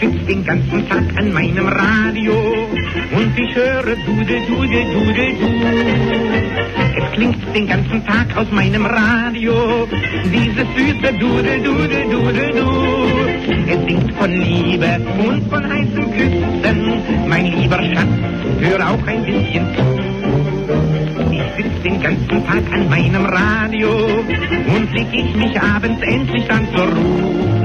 sitz den ganzen Tag an meinem Radio und ich höre Dude, Dude, Dude, Du. Es klingt den ganzen Tag aus meinem Radio dieses süße Dude, Dude, Dude, Du. Es singt von Liebe und von heißen Küssen, mein lieber Schatz, hör auch ein bisschen zu. Ich sitz den ganzen Tag an meinem Radio und leg ich mich abends endlich dann zur Ruhe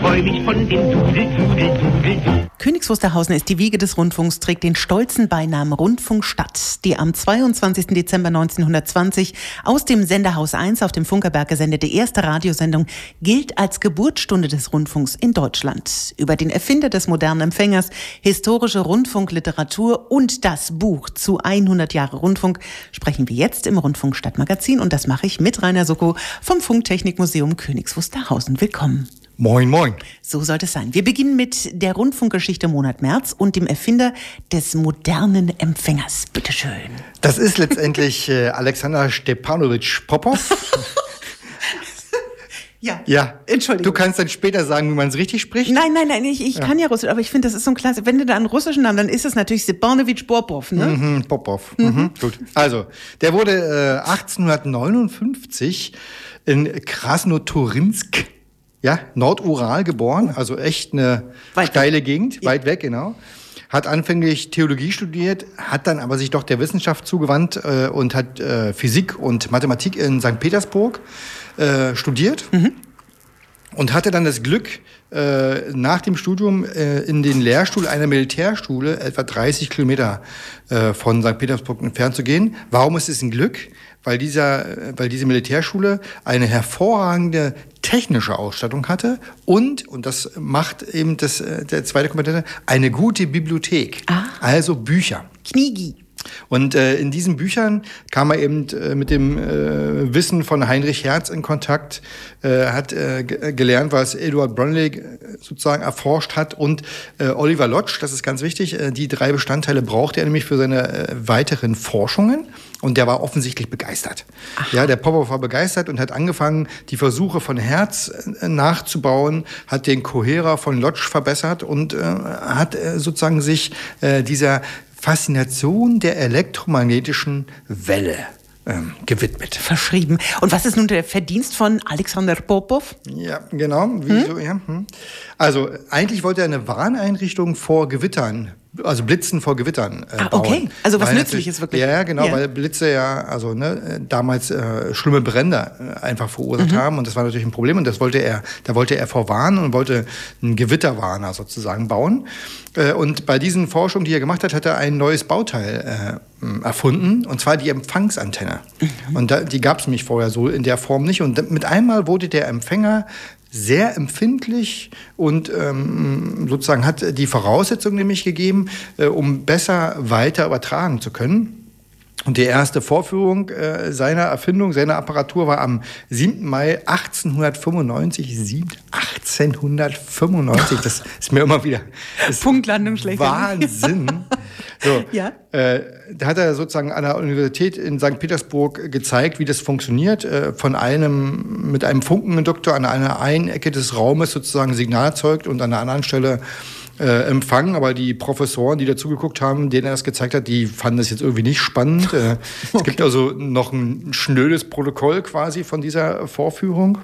freu mich von dem Dudel, Dudel, Dudel, Königs Wusterhausen ist die Wiege des Rundfunks, trägt den stolzen Beinamen Rundfunkstadt, die am 22. Dezember 1920 aus dem Senderhaus 1 auf dem Funkerberg gesendete erste Radiosendung gilt als Geburtsstunde des Rundfunks in Deutschland. Über den Erfinder des modernen Empfängers, historische Rundfunkliteratur und das Buch zu 100 Jahre Rundfunk sprechen wir jetzt im Rundfunkstadtmagazin und das mache ich mit Rainer Soko vom Funktechnikmuseum Königs Wusterhausen. Willkommen. Moin, moin. So sollte es sein. Wir beginnen mit der Rundfunkgeschichte Monat März und dem Erfinder des modernen Empfängers. Bitte schön. Das ist letztendlich äh, Alexander Stepanowitsch Popov. Ja. Ja. Entschuldigung. Du kannst dann später sagen, wie man es richtig spricht. Nein, nein, nein, ich, ich kann ja Russisch, aber ich finde, das ist so ein klasse. Wenn du da einen russischen Namen, dann ist es natürlich Stepanowitsch Popov, ne? Mhm, Popov. Mhm. Gut. Also, der wurde äh, 1859 in Krasnoturinsk, ja, Nordural geboren, also echt eine Weit steile weg. Gegend, Ja. weit weg, genau. Hat anfänglich Theologie studiert, hat dann aber sich doch der Wissenschaft zugewandt äh, und hat äh, Physik und Mathematik in St. Petersburg äh, studiert. und hatte dann das Glück, äh, nach dem Studium äh, in den Lehrstuhl einer Militärschule, etwa 30 Kilometer äh, von St. Petersburg entfernt zu gehen. Warum ist es ein Glück? Weil, dieser, äh, weil diese Militärschule eine hervorragende technische Ausstattung hatte und, und das macht eben das, äh, der zweite Kompetenz, eine gute Bibliothek. Ah. Also Bücher. Kniegi. Und äh, in diesen Büchern kam er eben äh, mit dem äh, Wissen von Heinrich Hertz in Kontakt, äh, hat äh, ge- gelernt, was Eduard Bromley äh, sozusagen erforscht hat und äh, Oliver Lodge, das ist ganz wichtig, äh, die drei Bestandteile brauchte er nämlich für seine äh, weiteren Forschungen. Und der war offensichtlich begeistert. Ja, der Popov war begeistert und hat angefangen, die Versuche von Hertz äh, nachzubauen, hat den Coherer von Lodge verbessert und äh, hat äh, sozusagen sich äh, dieser Faszination der elektromagnetischen Welle ähm, gewidmet. Verschrieben. Und was ist nun der Verdienst von Alexander Popov? Ja, genau. Wieso, ja, hm. Also eigentlich wollte er eine Warneinrichtung vor Gewittern, also Blitzen vor Gewittern äh, Ah, bauen. okay. Also was Weil Nützliches wirklich. Ja, ja, genau, Ja. weil Blitze ja also ne, damals äh, schlimme Brände äh, einfach verursacht Mhm. haben und das war natürlich ein Problem und das wollte er, da wollte er vorwarnen und wollte einen Gewitterwarner sozusagen bauen. Äh, und bei diesen Forschungen, die er gemacht hat, hat er ein neues Bauteil äh, erfunden und zwar die Empfangsantenne. Mhm. Und da, die gab es nämlich vorher so in der Form nicht und mit einmal wurde der Empfänger sehr empfindlich und ähm, sozusagen hat die Voraussetzung nämlich gegeben, äh, um besser weiter übertragen zu können. Und die erste Vorführung äh, seiner Erfindung, seiner Apparatur war am 7. Mai 1895. 7, 1895, das ist mir immer wieder Punktlandung schlechthin. Wahnsinn. So, Ja. äh, da hat er sozusagen an der Universität in St. Petersburg gezeigt, wie das funktioniert. Äh, von einem, mit einem Funkeninduktor an einer einen Ecke des Raumes sozusagen Signal erzeugt und an der anderen Stelle äh, empfangen. Aber die Professoren, die dazugeguckt haben, denen er das gezeigt hat, die fanden das jetzt irgendwie nicht spannend. Äh, Es gibt also noch ein schnödes Protokoll quasi von dieser Vorführung.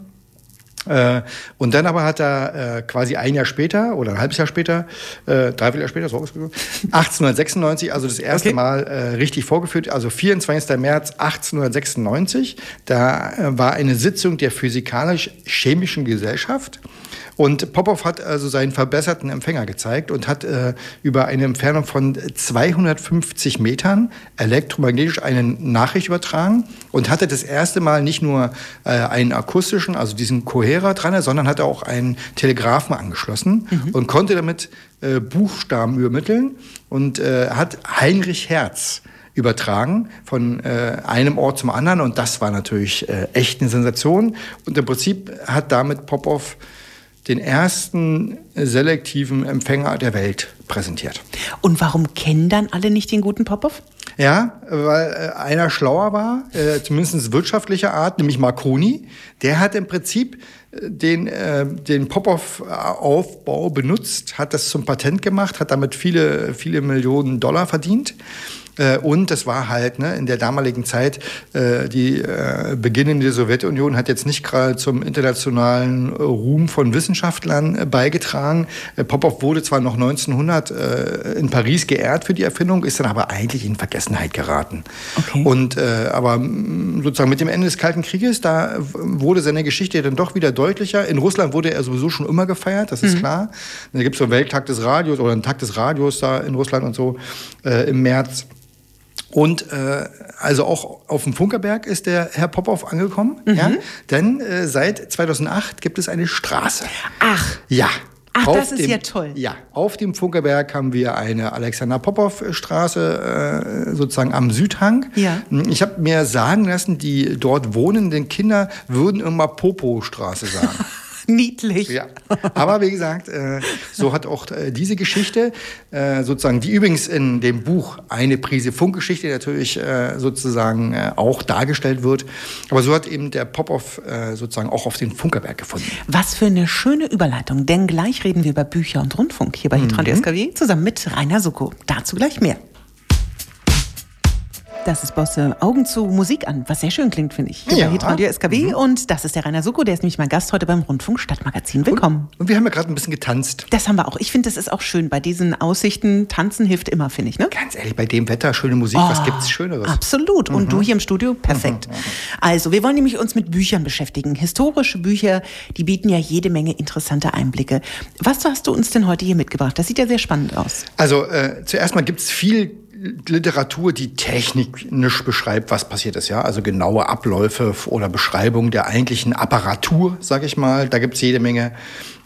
Äh, und dann aber hat er äh, quasi ein Jahr später oder ein halbes Jahr später, äh, dreiviertel Jahr später, so ist es, 1896, also das erste Okay. Mal äh, richtig vorgeführt, also 24. März 1896. Da äh, war eine Sitzung der Physikalisch-Chemischen Gesellschaft. Und Popov hat also seinen verbesserten Empfänger gezeigt und hat äh, über eine Entfernung von 250 Metern elektromagnetisch eine Nachricht übertragen und hatte das erste Mal nicht nur äh, einen akustischen, also diesen Coherer dran, sondern hatte auch einen Telegraphen angeschlossen und konnte damit äh, Buchstaben übermitteln und äh, hat Heinrich Hertz übertragen von äh, einem Ort zum anderen und das war natürlich äh, echt eine Sensation und im Prinzip hat damit Popov den ersten selektiven Empfänger der Welt präsentiert. Und warum kennen dann alle nicht den guten Popov? Ja, weil äh, einer schlauer war, äh, zumindest wirtschaftlicher Art, nämlich Marconi. Der hat im Prinzip den, äh, den Popov-Aufbau benutzt, hat das zum Patent gemacht, hat damit viele, viele Millionen Dollar verdient. Äh, und es war halt ne, in der damaligen Zeit, äh, die äh, beginnende Sowjetunion hat jetzt nicht gerade zum internationalen Ruhm von Wissenschaftlern äh, beigetragen. Äh, Popov wurde zwar noch 1900 äh, in Paris geehrt für die Erfindung, ist dann aber eigentlich in Vergessenheit geraten. Okay. Und aber sozusagen mit dem Ende des Kalten Krieges, da wurde seine Geschichte dann doch wieder deutlicher. In Russland wurde er sowieso schon immer gefeiert, das ist mhm. klar. Da gibt es so einen Welttag des Radios oder einen Tag des Radios da in Russland und so im März. Und äh, also auch auf dem Funkerberg ist der Herr Popov angekommen, mhm. ja? denn äh, seit 2008 gibt es eine Straße. Ach. Ja. Ach, auf das ist dem, ja toll. Ja, auf dem Funkerberg haben wir eine Alexander Popov-Straße, äh, sozusagen am Südhang. Ja. Ich habe mir sagen lassen, die dort wohnenden Kinder würden immer Popo-Straße sagen. Niedlich. Ja. Aber wie gesagt, äh, so hat auch äh, diese Geschichte, äh, sozusagen, die übrigens in dem Buch eine Prise Funkgeschichte natürlich äh, sozusagen äh, auch dargestellt wird. Aber so hat eben der Pop-Off äh, sozusagen auch auf den Funkerberg gefunden. Was für eine schöne Überleitung, denn gleich reden wir über Bücher und Rundfunk hier bei Hitradio mhm. SKW zusammen mit Rainer Suko. Dazu gleich mehr. Das ist Bosse Augen zu Musik an, was sehr schön klingt, finde ich. Ja. Bei Radio SKW. Mhm. Und das ist der Rainer Suko, der ist nämlich mein Gast heute beim Rundfunk Stadtmagazin. Willkommen. Und, und wir haben ja gerade ein bisschen getanzt. Das haben wir auch. Ich finde, das ist auch schön. Bei diesen Aussichten, tanzen hilft immer, finde ich. Ne? Ganz ehrlich, bei dem Wetter, schöne Musik, oh, was es Schöneres? Absolut. Und mhm. du hier im Studio, perfekt. Mhm, mhm. Also, wir wollen nämlich uns mit Büchern beschäftigen. Historische Bücher, die bieten ja jede Menge interessante Einblicke. Was hast du uns denn heute hier mitgebracht? Das sieht ja sehr spannend aus. Also, äh, zuerst mal gibt es viel Literatur, die technisch beschreibt, was passiert ist, ja, also genaue Abläufe oder Beschreibung der eigentlichen Apparatur, sage ich mal, da gibt es jede Menge.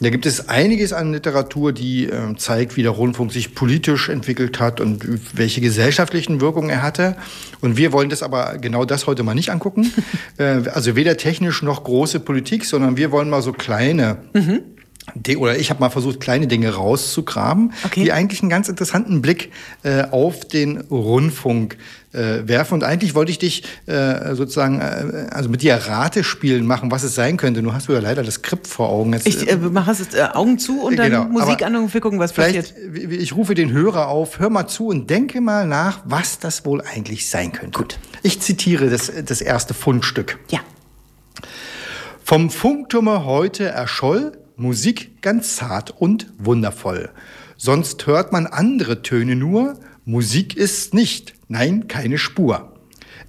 Da gibt es einiges an Literatur, die äh, zeigt, wie der Rundfunk sich politisch entwickelt hat und welche gesellschaftlichen Wirkungen er hatte. Und wir wollen das aber genau das heute mal nicht angucken. äh, also weder technisch noch große Politik, sondern wir wollen mal so kleine mhm oder ich habe mal versucht, kleine Dinge rauszugraben, okay. die eigentlich einen ganz interessanten Blick äh, auf den Rundfunk äh, werfen. Und eigentlich wollte ich dich äh, sozusagen äh, also mit dir Ratespielen machen, was es sein könnte. Nur hast du ja leider das Skript vor Augen. Jetzt, ich äh, mache es äh, Augen zu und dann genau. Musik an und wir gucken, was passiert. Ich rufe den Hörer auf, hör mal zu und denke mal nach, was das wohl eigentlich sein könnte. Gut. Ich zitiere das, das erste Fundstück. Ja. Vom Funkturme heute erscholl Musik ganz zart und wundervoll. Sonst hört man andere Töne nur, Musik ist nicht, nein, keine Spur.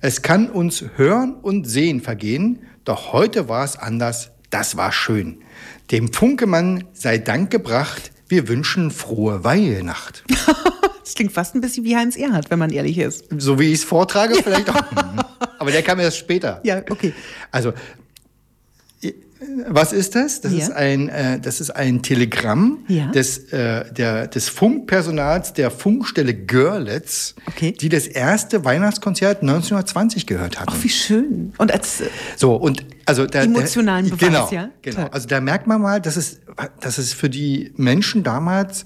Es kann uns Hören und Sehen vergehen, doch heute war es anders, das war schön. Dem Funkemann sei Dank gebracht, wir wünschen frohe Weihnacht. das klingt fast ein bisschen wie Heinz Erhardt, wenn man ehrlich ist. So wie ich es vortrage, vielleicht auch. Aber der kam erst später. Ja, okay. Also was ist das? Das, ja. ist, ein, äh, das ist ein Telegramm ja. des, äh, der, des Funkpersonals der Funkstelle Görlitz, okay. die das erste Weihnachtskonzert 1920 gehört hatten. Ach, wie schön. Und als äh, so, und also da, emotionalen Beweis, genau, ja? Genau. Also da merkt man mal, dass es, dass es für die Menschen damals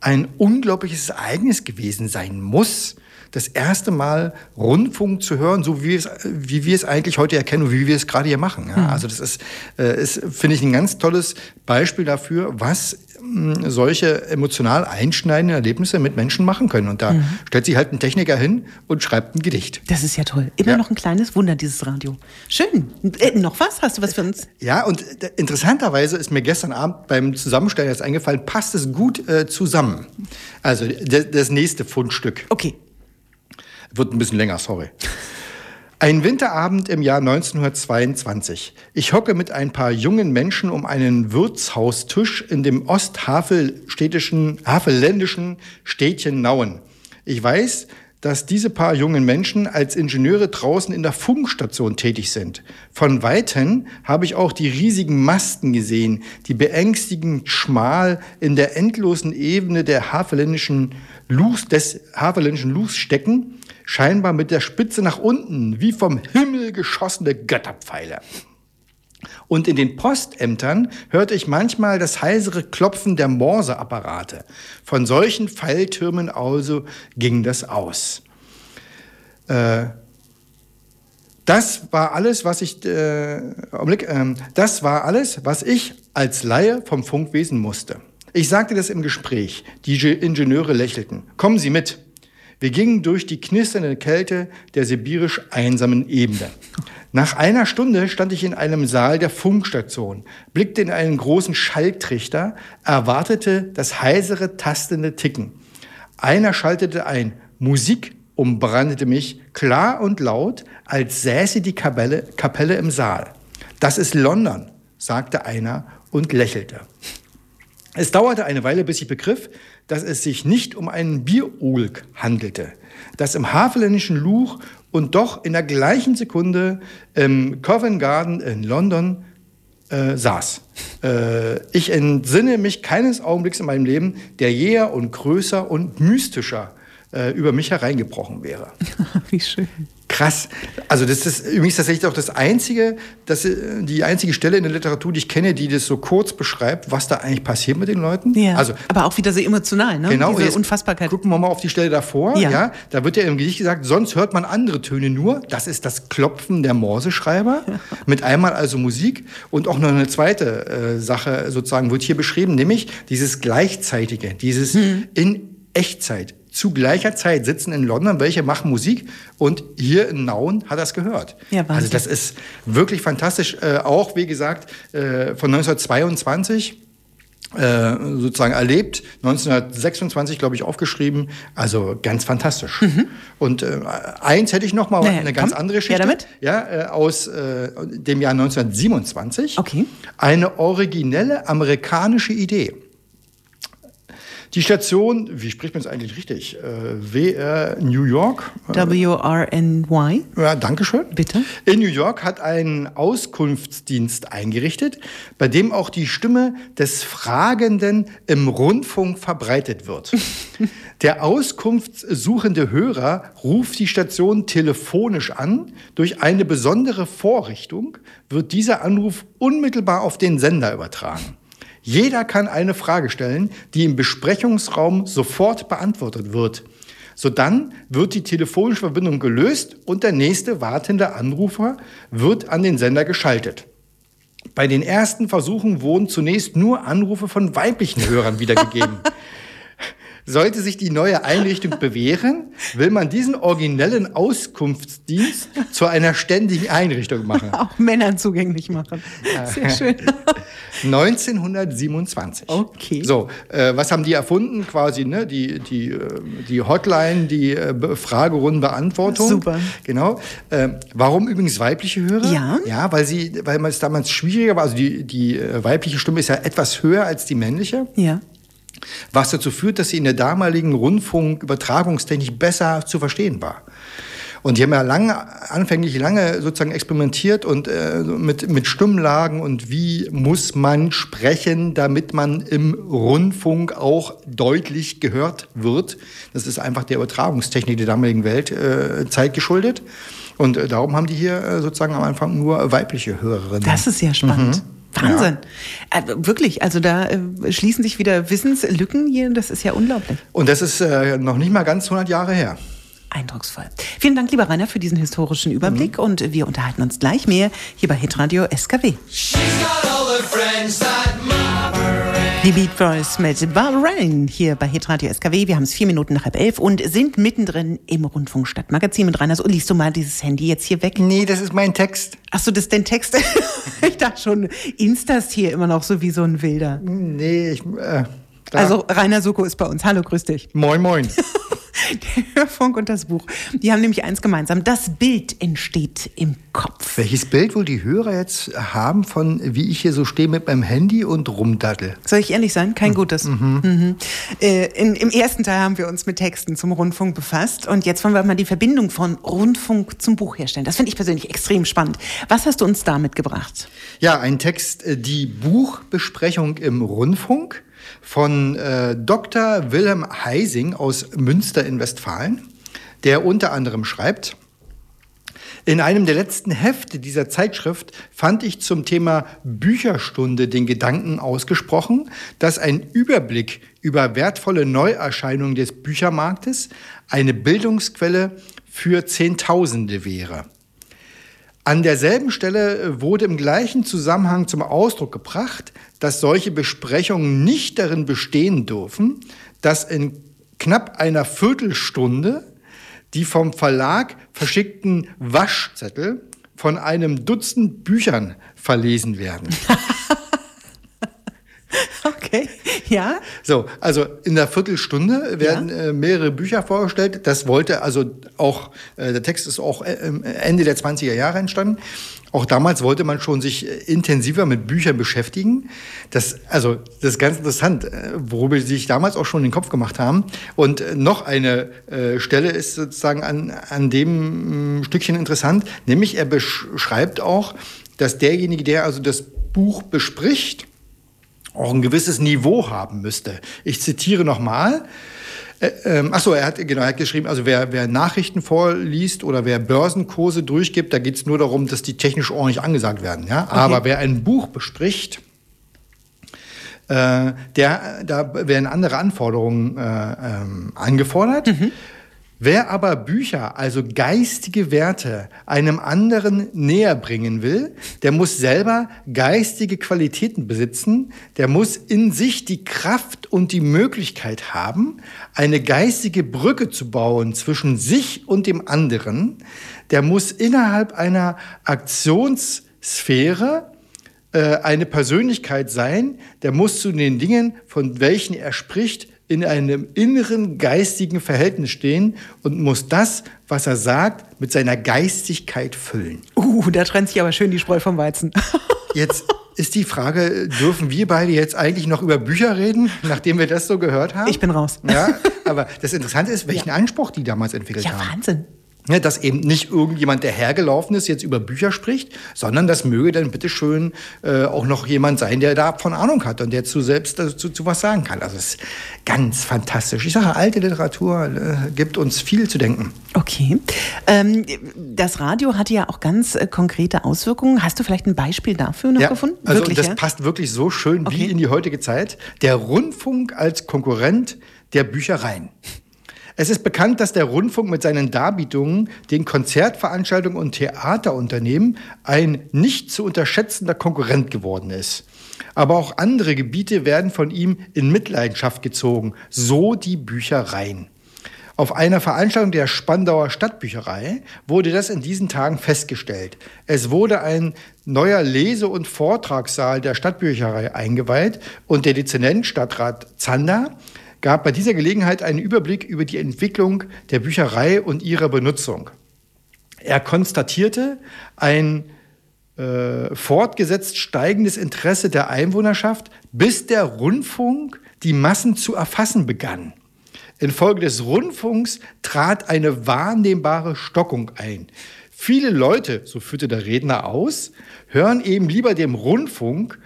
ein unglaubliches Ereignis gewesen sein muss, das erste Mal Rundfunk zu hören, so wie wir es, wie wir es eigentlich heute erkennen und wie wir es gerade hier machen. Ja, mhm. also das ist, äh, ist finde ich, ein ganz tolles Beispiel dafür, was mh, solche emotional einschneidenden Erlebnisse mit Menschen machen können. Und da mhm. stellt sich halt ein Techniker hin und schreibt ein Gedicht. Das ist ja toll. Immer ja. noch ein kleines Wunder, dieses Radio. Schön. Äh, noch was? Hast du was für uns? Ja, und äh, interessanterweise ist mir gestern Abend beim Zusammenstellen jetzt eingefallen, passt es gut äh, zusammen. Also das nächste Fundstück. Okay. Wird ein bisschen länger, sorry. Ein Winterabend im Jahr 1922. Ich hocke mit ein paar jungen Menschen um einen Wirtshaustisch in dem osthavelstädtischen, havelländischen Städtchen Nauen. Ich weiß, dass diese paar jungen Menschen als Ingenieure draußen in der Funkstation tätig sind. Von weitem habe ich auch die riesigen Masten gesehen, die beängstigend schmal in der endlosen Ebene der havelländischen Lus, des havelländischen Lus stecken scheinbar mit der Spitze nach unten, wie vom Himmel geschossene Götterpfeile. Und in den Postämtern hörte ich manchmal das heisere Klopfen der Morseapparate. Von solchen Pfeiltürmen also ging das aus. Äh, das war alles, was ich, äh, äh, das war alles, was ich als Laie vom Funkwesen musste. Ich sagte das im Gespräch. Die Ingenieure lächelten. Kommen Sie mit. Wir gingen durch die knisternde Kälte der sibirisch einsamen Ebene. Nach einer Stunde stand ich in einem Saal der Funkstation, blickte in einen großen Schalltrichter, erwartete das heisere, tastende Ticken. Einer schaltete ein. Musik umbrandete mich klar und laut, als säße die Kapelle, Kapelle im Saal. Das ist London, sagte einer und lächelte. Es dauerte eine Weile, bis ich begriff, dass es sich nicht um einen Bierulk handelte, das im havelländischen Luch und doch in der gleichen Sekunde im Covent Garden in London äh, saß. Äh, ich entsinne mich keines Augenblicks in meinem Leben, der jäher und größer und mystischer äh, über mich hereingebrochen wäre. Wie schön. Krass. Also das ist übrigens tatsächlich auch das einzige, das, äh, die einzige Stelle in der Literatur, die ich kenne, die das so kurz beschreibt, was da eigentlich passiert mit den Leuten. Ja. Also aber auch wieder so emotional, ne? Genau, Diese Unfassbarkeit. Gucken wir mal auf die Stelle davor. Ja. Ja. da wird ja im Gedicht gesagt, sonst hört man andere Töne nur. Das ist das Klopfen der Morseschreiber. Mit einmal also Musik. Und auch noch eine zweite äh, Sache sozusagen wird hier beschrieben, nämlich dieses Gleichzeitige, dieses Hm. in Echtzeit. Zu gleicher Zeit sitzen in London welche machen Musik und hier in Nauen hat er es gehört. Ja, Wahnsinn. also das ist wirklich fantastisch. Äh, auch, wie gesagt, äh, von 1922 äh, sozusagen erlebt, 1926, glaube ich, aufgeschrieben. Also ganz fantastisch. Und äh, eins hätte ich noch mal, Mhm. Naja, eine ganz komm. andere Geschichte. Ja, damit? Ja, äh, aus äh, dem Jahr 1927. Okay. Eine originelle amerikanische Idee. Die Station, wie spricht man es eigentlich richtig? Äh, WR New York. W-R-N-Y. Ja, Dankeschön. Bitte. In New York hat ein Auskunftsdienst eingerichtet, bei dem auch die Stimme des Fragenden im Rundfunk verbreitet wird. Der auskunftssuchende Hörer ruft die Station telefonisch an. Durch eine besondere Vorrichtung wird dieser Anruf unmittelbar auf den Sender übertragen. Jeder kann eine Frage stellen, die im Besprechungsraum sofort beantwortet wird. Sodann wird die telefonische Verbindung gelöst und der nächste wartende Anrufer wird an den Sender geschaltet. Bei den ersten Versuchen wurden zunächst nur Anrufe von weiblichen Hörern wiedergegeben. Sollte sich die neue Einrichtung bewähren, will man diesen originellen Auskunftsdienst zu einer ständigen Einrichtung machen. Auch Männern zugänglich machen. Sehr schön. 1927. Okay. So, äh, was haben die erfunden? Quasi ne, die, die, äh, die Hotline, die äh, Be- Fragerundenbeantwortung. Super. Genau. Äh, warum übrigens weibliche Hörer? Ja. Ja, weil sie, weil man es damals schwieriger war. Also die, die äh, weibliche Stimme ist ja etwas höher als die männliche. Ja. Was dazu führt, dass sie in der damaligen Rundfunkübertragungstechnik besser zu verstehen war. Und die haben ja lange, anfänglich lange sozusagen experimentiert und äh, mit, mit Stimmlagen und wie muss man sprechen, damit man im Rundfunk auch deutlich gehört wird. Das ist einfach der Übertragungstechnik der damaligen Welt äh, Zeit geschuldet. Und äh, darum haben die hier äh, sozusagen am Anfang nur weibliche Hörerinnen. Das ist ja spannend. Wahnsinn. Äh, wirklich, also da äh, schließen sich wieder Wissenslücken hier. Das ist ja unglaublich. und das ist äh, noch nicht mal ganz 100 Jahre her. Eindrucksvoll. Vielen Dank, lieber Rainer, für diesen historischen Überblick und wir unterhalten uns gleich mehr hier bei Hitradio SKW. Die Beat Boys mit Barbara Rain hier bei Hitradio SKW. Wir haben es vier Minuten nach halb elf und sind mittendrin im Rundfunk Stadtmagazin mit Rainer. So, liest du mal dieses Handy jetzt hier weg? Nee, das ist mein Text. Ach so, das ist dein Text? ich dachte schon, Instast hier immer noch so wie so ein Wilder. Nee, ich. Äh. Also Rainer Suko ist bei uns. Hallo, grüß dich. Moin, moin. Der Hörfunk und das Buch. Die haben nämlich eins gemeinsam. Das Bild entsteht im Kopf. Welches Bild wohl die Hörer jetzt haben von, wie ich hier so stehe mit meinem Handy und rumdattel? Soll ich ehrlich sein? Kein gutes. Mhm. Äh, in, Im ersten Teil haben wir uns mit Texten zum Rundfunk befasst und jetzt wollen wir mal die Verbindung von Rundfunk zum Buch herstellen. Das finde ich persönlich extrem spannend. Was hast du uns da mitgebracht? Ja, ein Text, äh, die Buchbesprechung im Rundfunk von äh, Dr. Wilhelm Heising aus Münster in Westfalen, der unter anderem schreibt, In einem der letzten Hefte dieser Zeitschrift fand ich zum Thema Bücherstunde den Gedanken ausgesprochen, dass ein Überblick über wertvolle Neuerscheinungen des Büchermarktes eine Bildungsquelle für Zehntausende wäre. An derselben Stelle wurde im gleichen Zusammenhang zum Ausdruck gebracht, dass solche Besprechungen nicht darin bestehen dürfen, dass in knapp einer Viertelstunde die vom Verlag verschickten Waschzettel von einem Dutzend Büchern verlesen werden. okay, ja. So, also in der Viertelstunde werden ja. äh, mehrere Bücher vorgestellt. Das wollte also auch, äh, der Text ist auch äh, Ende der 20er Jahre entstanden. Auch damals wollte man schon sich äh, intensiver mit Büchern beschäftigen. Das, also, das ist ganz interessant, äh, worüber sie sich damals auch schon den Kopf gemacht haben. Und äh, noch eine äh, Stelle ist sozusagen an, an dem äh, Stückchen interessant, nämlich er beschreibt auch, dass derjenige, der also das Buch bespricht, auch ein gewisses Niveau haben müsste. Ich zitiere nochmal. Äh, ähm, achso, er hat, genau, er hat geschrieben, also wer, wer Nachrichten vorliest oder wer Börsenkurse durchgibt, da geht es nur darum, dass die technisch ordentlich angesagt werden. Ja? Okay. Aber wer ein Buch bespricht, äh, der, da werden andere Anforderungen äh, ähm, angefordert. Mhm. Wer aber Bücher, also geistige Werte, einem anderen näher bringen will, der muss selber geistige Qualitäten besitzen, der muss in sich die Kraft und die Möglichkeit haben, eine geistige Brücke zu bauen zwischen sich und dem anderen, der muss innerhalb einer Aktionssphäre äh, eine Persönlichkeit sein, der muss zu den Dingen, von welchen er spricht, in einem inneren geistigen Verhältnis stehen und muss das, was er sagt, mit seiner Geistigkeit füllen. Uh, da trennt sich aber schön die Spreu vom Weizen. Jetzt ist die Frage, dürfen wir beide jetzt eigentlich noch über Bücher reden, nachdem wir das so gehört haben? Ich bin raus. Ja, aber das Interessante ist, welchen ja. Anspruch die damals entwickelt ja, haben. Ja, Wahnsinn. Ja, dass eben nicht irgendjemand, der hergelaufen ist, jetzt über Bücher spricht, sondern das möge dann bitteschön äh, auch noch jemand sein, der davon Ahnung hat und der zu selbst dazu zu was sagen kann. Also es ist ganz fantastisch. Ich sage, alte Literatur äh, gibt uns viel zu denken. Okay. Ähm, das Radio hatte ja auch ganz äh, konkrete Auswirkungen. Hast du vielleicht ein Beispiel dafür noch ja, gefunden? Also wirklich, das ja? passt wirklich so schön okay. wie in die heutige Zeit. Der Rundfunk als Konkurrent der Büchereien. Es ist bekannt, dass der Rundfunk mit seinen Darbietungen den Konzertveranstaltungen und Theaterunternehmen ein nicht zu unterschätzender Konkurrent geworden ist. Aber auch andere Gebiete werden von ihm in Mitleidenschaft gezogen, so die Büchereien. Auf einer Veranstaltung der Spandauer Stadtbücherei wurde das in diesen Tagen festgestellt. Es wurde ein neuer Lese- und Vortragssaal der Stadtbücherei eingeweiht und der Dezernent Stadtrat Zander gab bei dieser Gelegenheit einen Überblick über die Entwicklung der Bücherei und ihrer Benutzung. Er konstatierte ein äh, fortgesetzt steigendes Interesse der Einwohnerschaft, bis der Rundfunk die Massen zu erfassen begann. Infolge des Rundfunks trat eine wahrnehmbare Stockung ein. Viele Leute, so führte der Redner aus, hören eben lieber dem Rundfunk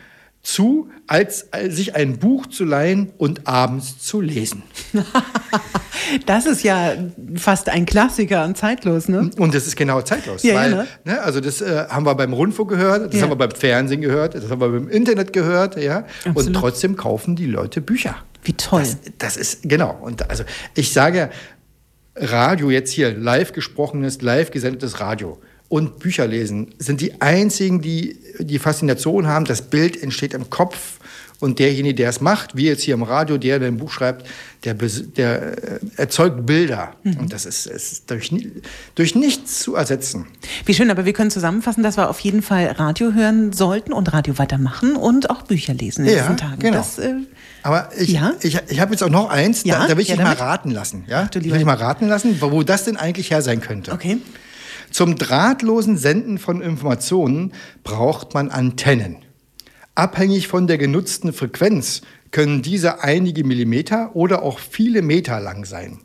zu, als sich ein Buch zu leihen und abends zu lesen. das ist ja fast ein Klassiker und zeitlos, ne? Und das ist genau zeitlos. Ja, weil, ja, ne? ne, also das äh, haben wir beim Rundfunk gehört, das ja. haben wir beim Fernsehen gehört, das haben wir beim Internet gehört, ja. Absolut. Und trotzdem kaufen die Leute Bücher. Wie toll. Das, das ist, genau. Und also ich sage, Radio jetzt hier, live gesprochenes, live gesendetes Radio und Bücher lesen sind die einzigen, die die Faszination haben. Das Bild entsteht im Kopf und derjenige, der es macht, wie jetzt hier im Radio, der, der ein Buch schreibt, der, der äh, erzeugt Bilder. Mhm. Und das ist, ist durch, durch nichts zu ersetzen. Wie schön, aber wir können zusammenfassen, dass wir auf jeden Fall Radio hören sollten und Radio weitermachen und auch Bücher lesen in ja, diesen Tagen. Genau. Das, äh, aber ich, ja? ich, ich habe jetzt auch noch eins, ja? da, da will ich ja, dich mal raten lassen. Ja? Ach, will ich mal raten lassen, wo das denn eigentlich her sein könnte. Okay. Zum drahtlosen Senden von Informationen braucht man Antennen. Abhängig von der genutzten Frequenz können diese einige Millimeter oder auch viele Meter lang sein.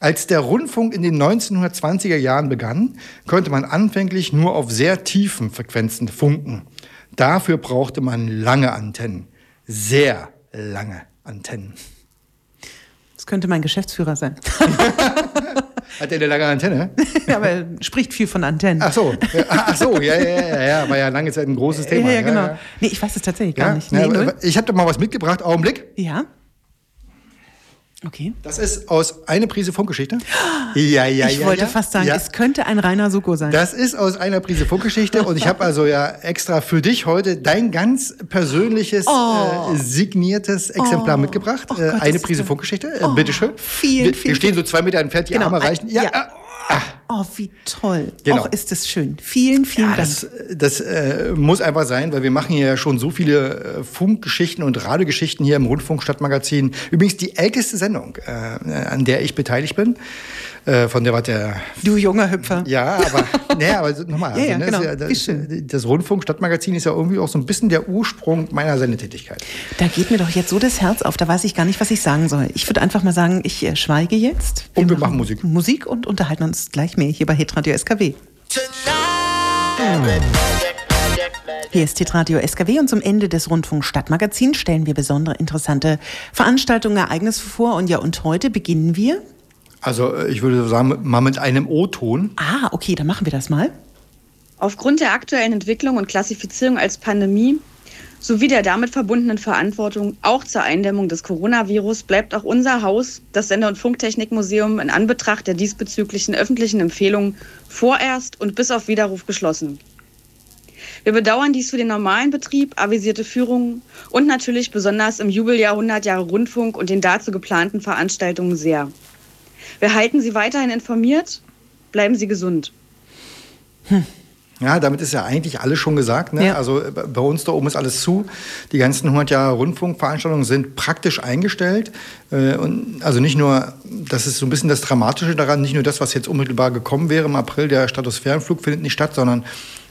Als der Rundfunk in den 1920er Jahren begann, konnte man anfänglich nur auf sehr tiefen Frequenzen funken. Dafür brauchte man lange Antennen, sehr lange Antennen. Das könnte mein Geschäftsführer sein. Hat der eine lange Antenne? ja, aber er spricht viel von Antennen. Ach so, ja, ach so, ja, ja, ja, ja, war ja lange Zeit ein großes Thema. Ja, ja, genau. Nee, ich weiß es tatsächlich gar nicht. Nee, ja, ich habe da mal was mitgebracht, Augenblick. Ja. Okay. Das ist aus einer Prise Funkgeschichte. Ja, ja, ich ja. wollte ja. fast sagen, ja. es könnte ein reiner Suko sein. Das ist aus einer Prise Funkgeschichte und ich habe also ja extra für dich heute dein ganz persönliches Oh. äh, signiertes Exemplar Oh. mitgebracht. Oh äh, Gott, eine Prise. Funkgeschichte. Äh, Oh, bitteschön. vielen, wir, vielen wir stehen so zwei Meter entfernt, die Genau, Arme reichen. Ja, ja. Oh, wie toll. Genau. Och, ist das schön. Vielen, vielen Ja, Dank. das, das äh, muss einfach sein, weil wir machen hier ja schon so viele äh, Funkgeschichten und Radiogeschichten hier im Rundfunk Stadtmagazin. Übrigens die älteste Sendung, äh, an der ich beteiligt bin. Äh, von der war der du junger Hüpfer. ja, aber, nee, aber nochmal. Ja, ja, ne, genau. ist Wie das, das Rundfunk Stadtmagazin ist ja irgendwie auch so ein bisschen der Ursprung meiner Sendetätigkeit. Da geht mir doch jetzt so das Herz auf, da weiß ich gar nicht, was ich sagen soll. Ich würde einfach mal sagen, ich äh, schweige jetzt. Und wir machen Musik. Musik und unterhalten uns gleich mehr hier bei Hitradio SKW. Hier ist Hitradio SKW und zum Ende des Rundfunk Stadtmagazins stellen wir besondere interessante Veranstaltungen, Ereignisse vor. Und ja, und heute beginnen wir. Also äh, ich würde sagen, mal mit einem O-Ton. Ah, okay, dann machen wir das mal. Aufgrund der aktuellen Entwicklung und Klassifizierung als Pandemie sowie der damit verbundenen Verantwortung auch zur Eindämmung des Coronavirus bleibt auch unser Haus, das Sender- und Funktechnikmuseum, in Anbetracht der diesbezüglichen öffentlichen Empfehlungen vorerst und bis auf Widerruf geschlossen. Wir bedauern dies für den normalen Betrieb, avisierte Führungen und natürlich besonders im Jubeljahr 100 Jahre Rundfunk und den dazu geplanten Veranstaltungen sehr. Wir halten Sie weiterhin informiert. Bleiben Sie gesund. Ja, damit ist ja eigentlich alles schon gesagt. Ne? Ja. Also äh, bei uns da oben ist alles zu. Die ganzen 100 Jahre Rundfunkveranstaltungen sind praktisch eingestellt. Äh, Und also nicht nur, das ist so ein bisschen das Dramatische daran, nicht nur das, was jetzt unmittelbar gekommen wäre im April, der Stratosphärenflug findet nicht statt, sondern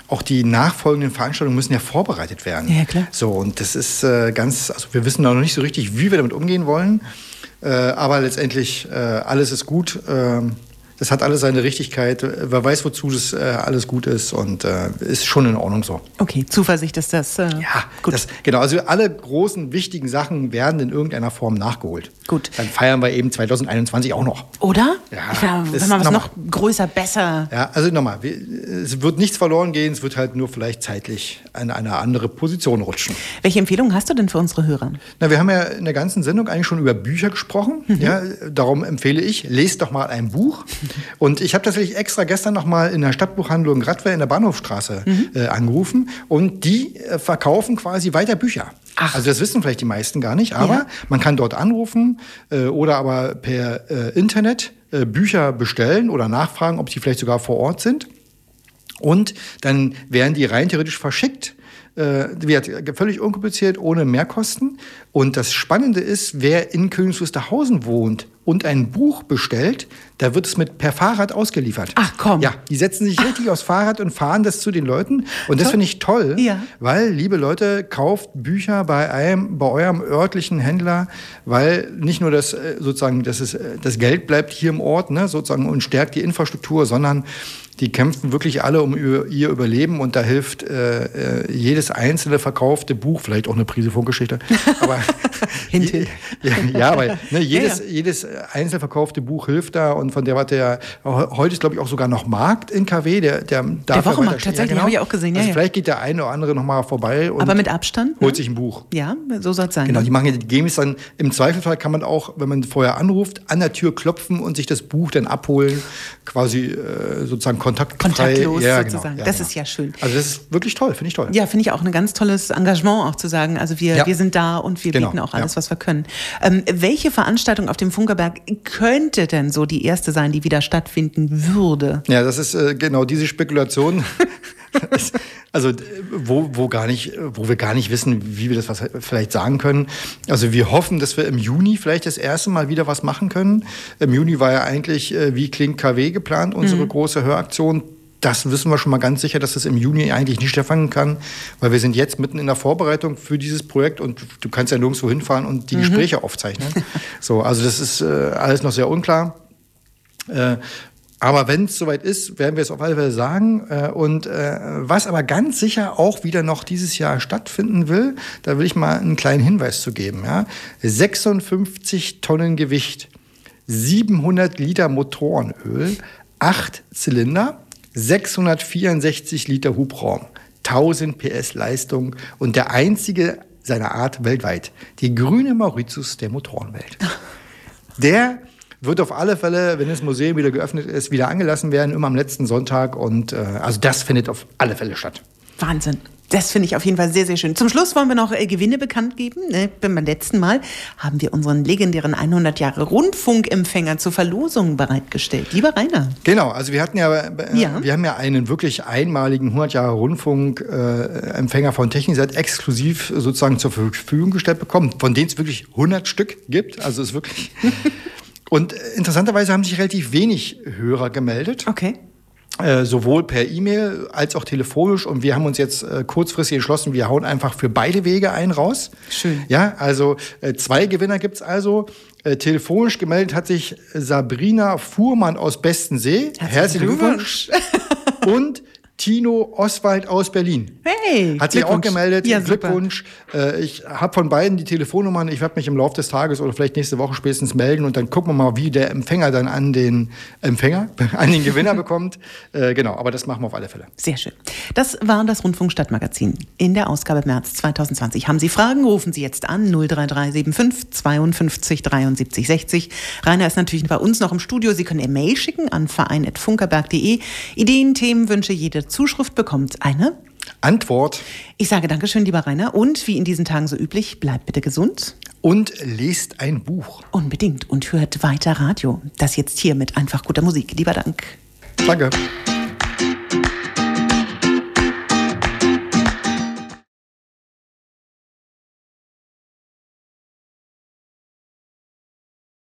auch die nachfolgenden Veranstaltungen müssen ja vorbereitet werden. Ja, klar. So, und das ist äh, ganz, also wir wissen noch nicht so richtig, wie wir damit umgehen wollen. Äh, aber letztendlich, äh, alles ist gut. Das hat alles seine Richtigkeit. Wer weiß, wozu das äh, alles gut ist und äh, ist schon in Ordnung so. Okay, Zuversicht ist das. Äh, Ja, gut. Das, genau. Also alle großen, wichtigen Sachen werden in irgendeiner Form nachgeholt. Gut. Dann feiern wir eben 2021 auch noch. Oder? Ja, wenn man was noch größer, besser. Ja, also nochmal, es wird nichts verloren gehen, es wird halt nur vielleicht zeitlich in eine andere Position rutschen. Welche Empfehlungen hast du denn für unsere Hörer? Na, wir haben ja in der ganzen Sendung eigentlich schon über Bücher gesprochen. Ja, darum empfehle ich, lest doch mal ein Buch. Und ich habe tatsächlich extra gestern noch mal in der Stadtbuchhandlung Radwer in der Bahnhofstraße äh, angerufen. Und die äh, verkaufen quasi weiter Bücher. Ach. Also das wissen vielleicht die meisten gar nicht, aber Ja. man kann dort anrufen äh, oder aber per äh, Internet äh, Bücher bestellen oder nachfragen, ob sie vielleicht sogar vor Ort sind. Und dann werden die rein theoretisch verschickt. Äh, wird völlig unkompliziert, ohne Mehrkosten. Und das Spannende ist, wer in Königs Wusterhausen wohnt und ein Buch bestellt, da wird es mit per Fahrrad ausgeliefert. Ach, komm. Ja, die setzen sich richtig aufs Fahrrad und fahren das zu den Leuten. Und das finde ich toll, Ja. weil, liebe Leute, kauft Bücher bei einem, bei eurem örtlichen Händler, weil nicht nur das äh, sozusagen, dass es, äh, das Geld bleibt hier im Ort, ne, sozusagen und stärkt die Infrastruktur, sondern die kämpfen wirklich alle um ihr, Überleben und da hilft äh, äh, jedes einzelne verkaufte Buch, vielleicht auch eine Prise Funkgeschichte, aber hint. ja, ja, weil ne, jedes, ja. jedes einzeln verkaufte Buch hilft da und von der warte ja heute ist glaube ich auch sogar noch Markt in KW, der der darf ja Wochenmarkt, tatsächlich, habe ich auch gesehen, ja, also ja. vielleicht geht der eine oder andere noch mal vorbei und Aber mit Abstand? holt ne? sich ein Buch. Ja, so soll es sein. Genau, ne? die machen ja, die geben es dann, im Zweifelsfall kann man auch, wenn man vorher anruft, an der Tür klopfen und sich das Buch dann abholen, quasi äh, sozusagen kontaktfrei. Kontaktlos ja, sozusagen. Genau, das genau. ist ja schön. Also das ist wirklich toll, finde ich toll. Ja, finde ich auch ein ganz tolles Engagement auch zu sagen. Also wir, wir sind da und wir Genau, bieten auch alles, was wir können. Ähm, welche Veranstaltung auf dem Funkerberg könnte denn so die erste sein, die wieder stattfinden würde? Ja, das ist äh, genau diese Spekulation. Also äh, wo, wo gar nicht, wo wir gar nicht wissen, wie wir das was vielleicht sagen können. Also wir hoffen, dass wir im Juni vielleicht das erste Mal wieder was machen können. Im Juni war ja eigentlich äh, wie klingt KW geplant, unsere große Höraktion. Das wissen wir schon mal ganz sicher, dass das im Juni eigentlich nicht stattfinden kann, weil wir sind jetzt mitten in der Vorbereitung für dieses Projekt und du kannst ja nirgendwo hinfahren und die Gespräche aufzeichnen. So, also das ist äh, alles noch sehr unklar. Äh, aber wenn es soweit ist, werden wir es auf alle Fälle sagen. Äh, und äh, was aber ganz sicher auch wieder noch dieses Jahr stattfinden will, da will ich mal einen kleinen Hinweis zu geben. Ja? 56 Tonnen Gewicht 700 Liter Motorenöl, 8 Zylinder, 664 Liter Hubraum, 1000 PS Leistung und der einzige seiner Art weltweit. Die grüne Mauritius der Motorenwelt. Der wird auf alle Fälle, wenn das Museum wieder geöffnet ist, wieder angelassen werden, immer am letzten Sonntag. Und äh, also das findet auf alle Fälle statt. Wahnsinn. Das finde ich auf jeden Fall sehr, sehr schön. Zum Schluss wollen wir noch äh, Gewinne bekannt geben. Ne? Beim letzten Mal haben wir unseren legendären 100 Jahre Rundfunkempfänger zur Verlosung bereitgestellt. Lieber Rainer. Genau, also wir hatten ja, äh, ja. wir haben ja einen wirklich einmaligen 100 Jahre Rundfunkempfänger äh, von Technisat exklusiv sozusagen zur Verfügung gestellt bekommen, von denen es wirklich 100 Stück gibt. Also es ist wirklich. Und interessanterweise haben sich relativ wenig Hörer gemeldet. Okay. Äh, sowohl per E-Mail als auch telefonisch. Und wir haben uns jetzt äh, kurzfristig entschlossen, wir hauen einfach für beide Wege einen raus. Schön. Ja, also äh, zwei Gewinner gibt's also. Äh, telefonisch gemeldet hat sich Sabrina Fuhrmann aus Bestensee. Herzlichen Glückwunsch. Und Tino Oswald aus Berlin. Hey, hat sich auch gemeldet. Ja, Glückwunsch. Äh, ich habe von beiden die Telefonnummern. Ich werde mich im Laufe des Tages oder vielleicht nächste Woche spätestens melden und dann gucken wir mal, wie der Empfänger dann an den Empfänger, an den Gewinner bekommt. Äh, genau, aber das machen wir auf alle Fälle. Sehr schön. Das war das Rundfunk Stadtmagazin in der Ausgabe März 2020. Haben Sie Fragen, rufen Sie jetzt an 03375 52 73 60. Rainer ist natürlich bei uns noch im Studio. Sie können eine Mail schicken an verein.funkerberg.de. Ideen, Themen, Wünsche, jede Zuschrift bekommt eine Antwort. Ich sage Dankeschön, lieber Rainer. Und wie in diesen Tagen so üblich, bleibt bitte gesund. Und lest ein Buch. Unbedingt. Und hört weiter Radio. Das jetzt hier mit einfach guter Musik. Lieber Dank. Danke.